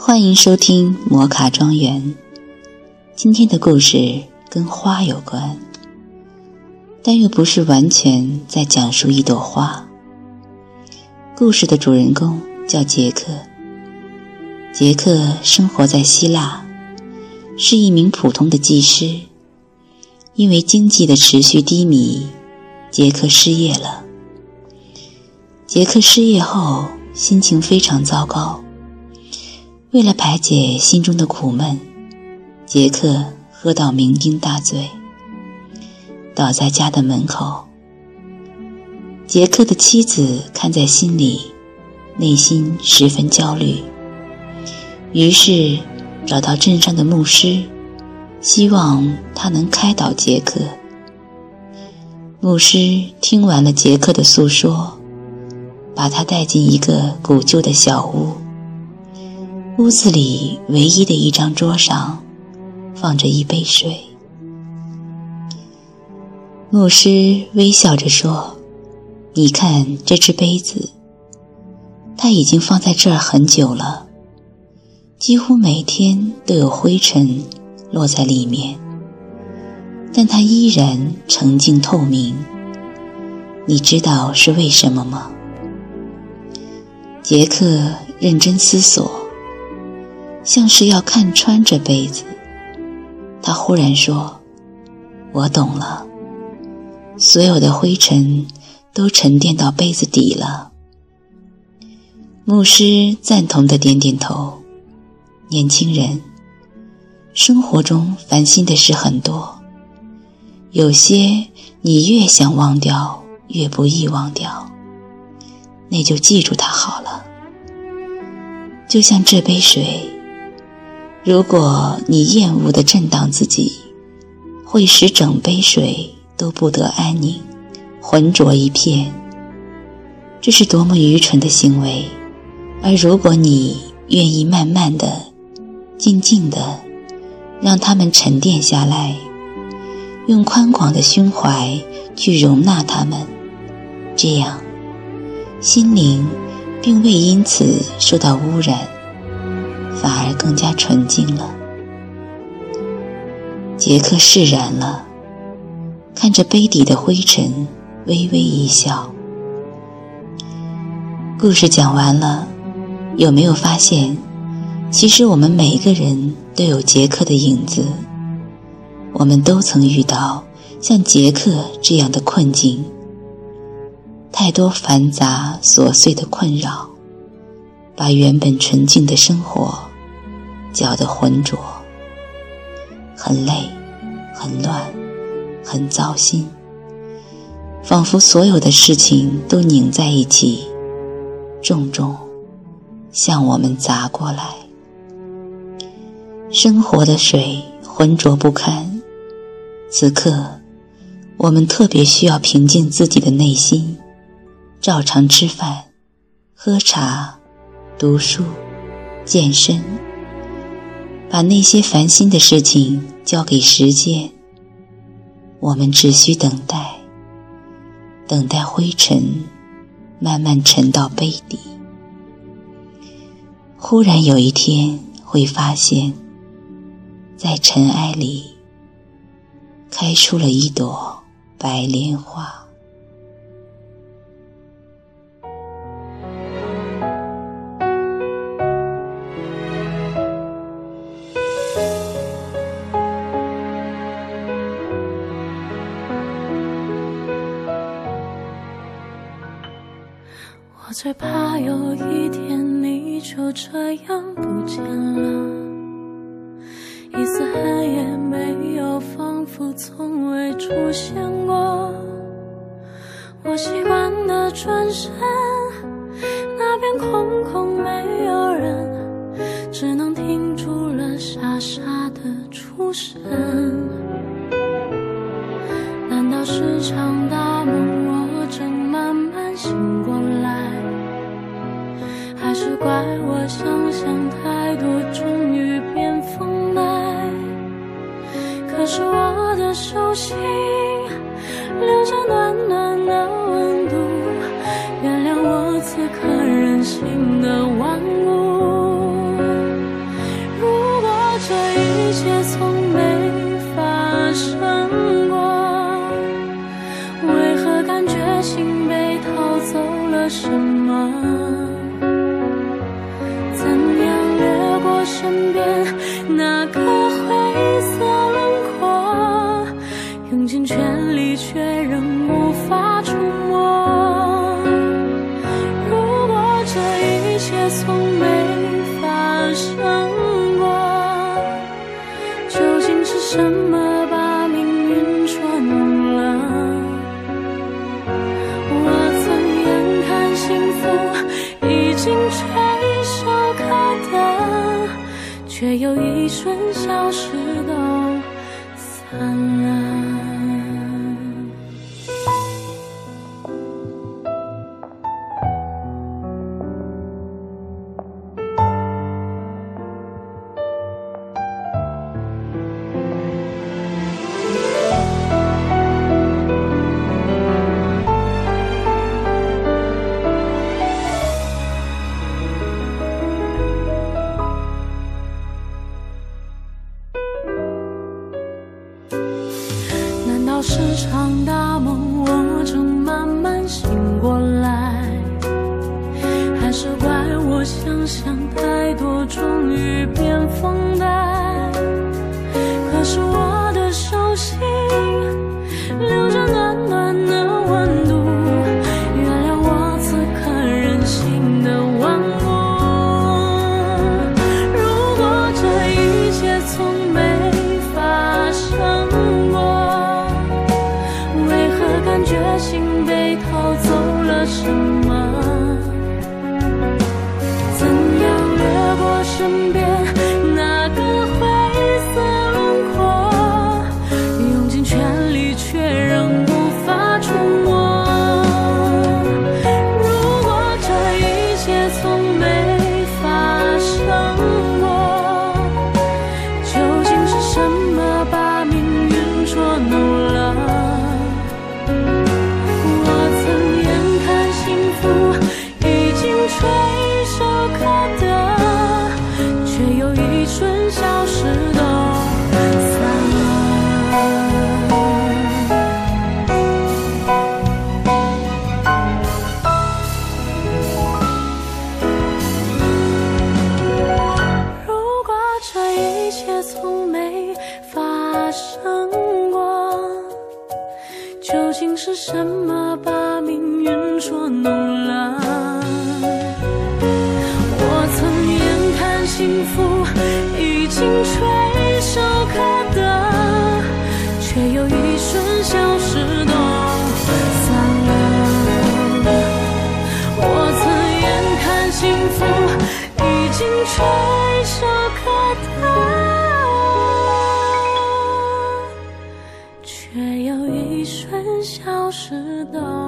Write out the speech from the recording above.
欢迎收听摩卡庄园。今天的故事跟花有关，但又不是完全在讲述一朵花。故事的主人公叫杰克。杰克生活在希腊，是一名普通的技师。因为经济的持续低迷，杰克失业了。杰克失业后，心情非常糟糕。为了排解心中的苦闷，杰克喝到酩酊大醉，倒在家的门口。杰克的妻子看在心里，内心十分焦虑，于是找到镇上的牧师，希望他能开导杰克。牧师听完了杰克的诉说，把他带进一个古旧的小屋。屋子里唯一的一张桌上，放着一杯水。牧师微笑着说：“你看这只杯子，它已经放在这儿很久了，几乎每天都有灰尘落在里面，但它依然澄净透明。你知道是为什么吗？”杰克认真思索。像是要看穿这杯子，他忽然说：“我懂了，所有的灰尘都沉淀到杯子底了。”牧师赞同的点点头。年轻人，生活中烦心的事很多，有些你越想忘掉，越不易忘掉，那就记住它好了。就像这杯水。如果你厌恶的震荡自己，会使整杯水都不得安宁，浑浊一片。这是多么愚蠢的行为！而如果你愿意慢慢的、静静的，让它们沉淀下来，用宽广的胸怀去容纳它们，这样，心灵并未因此受到污染。反而更加纯净了。杰克释然了，看着杯底的灰尘，微微一笑。故事讲完了，有没有发现，其实我们每一个人都有杰克的影子？我们都曾遇到像杰克这样的困境，太多繁杂琐碎的困扰，把原本纯净的生活。搅得浑浊，很累，很乱，很糟心，仿佛所有的事情都拧在一起，重重向我们砸过来。生活的水浑浊不堪，此刻我们特别需要平静自己的内心，照常吃饭、喝茶、读书、健身。把那些烦心的事情交给时间，我们只需等待，等待灰尘慢慢沉到杯底。忽然有一天，会发现，在尘埃里开出了一朵白莲花。最怕有一天你就这样不见了，一丝痕也没有，仿佛从未出现过。我习惯的转身，那边空空没有人，只能停住了傻傻的出神。难道是场大梦？怪我想象太多，终于变疯卖。可是我的手心留下暖暖的温度，原谅我此刻任性的顽固。如果这一切从没发生过，为何感觉心被掏走了什么？身边那个灰色轮廓，用尽全力却仍无法触摸。如果这一切从没发生过，究竟是什么？却又一瞬消失都散了是场大梦我正慢慢醒过来。还是怪我想象太多终于变疯呆什么把命运捉弄了？我曾眼看幸福已经吹。知道。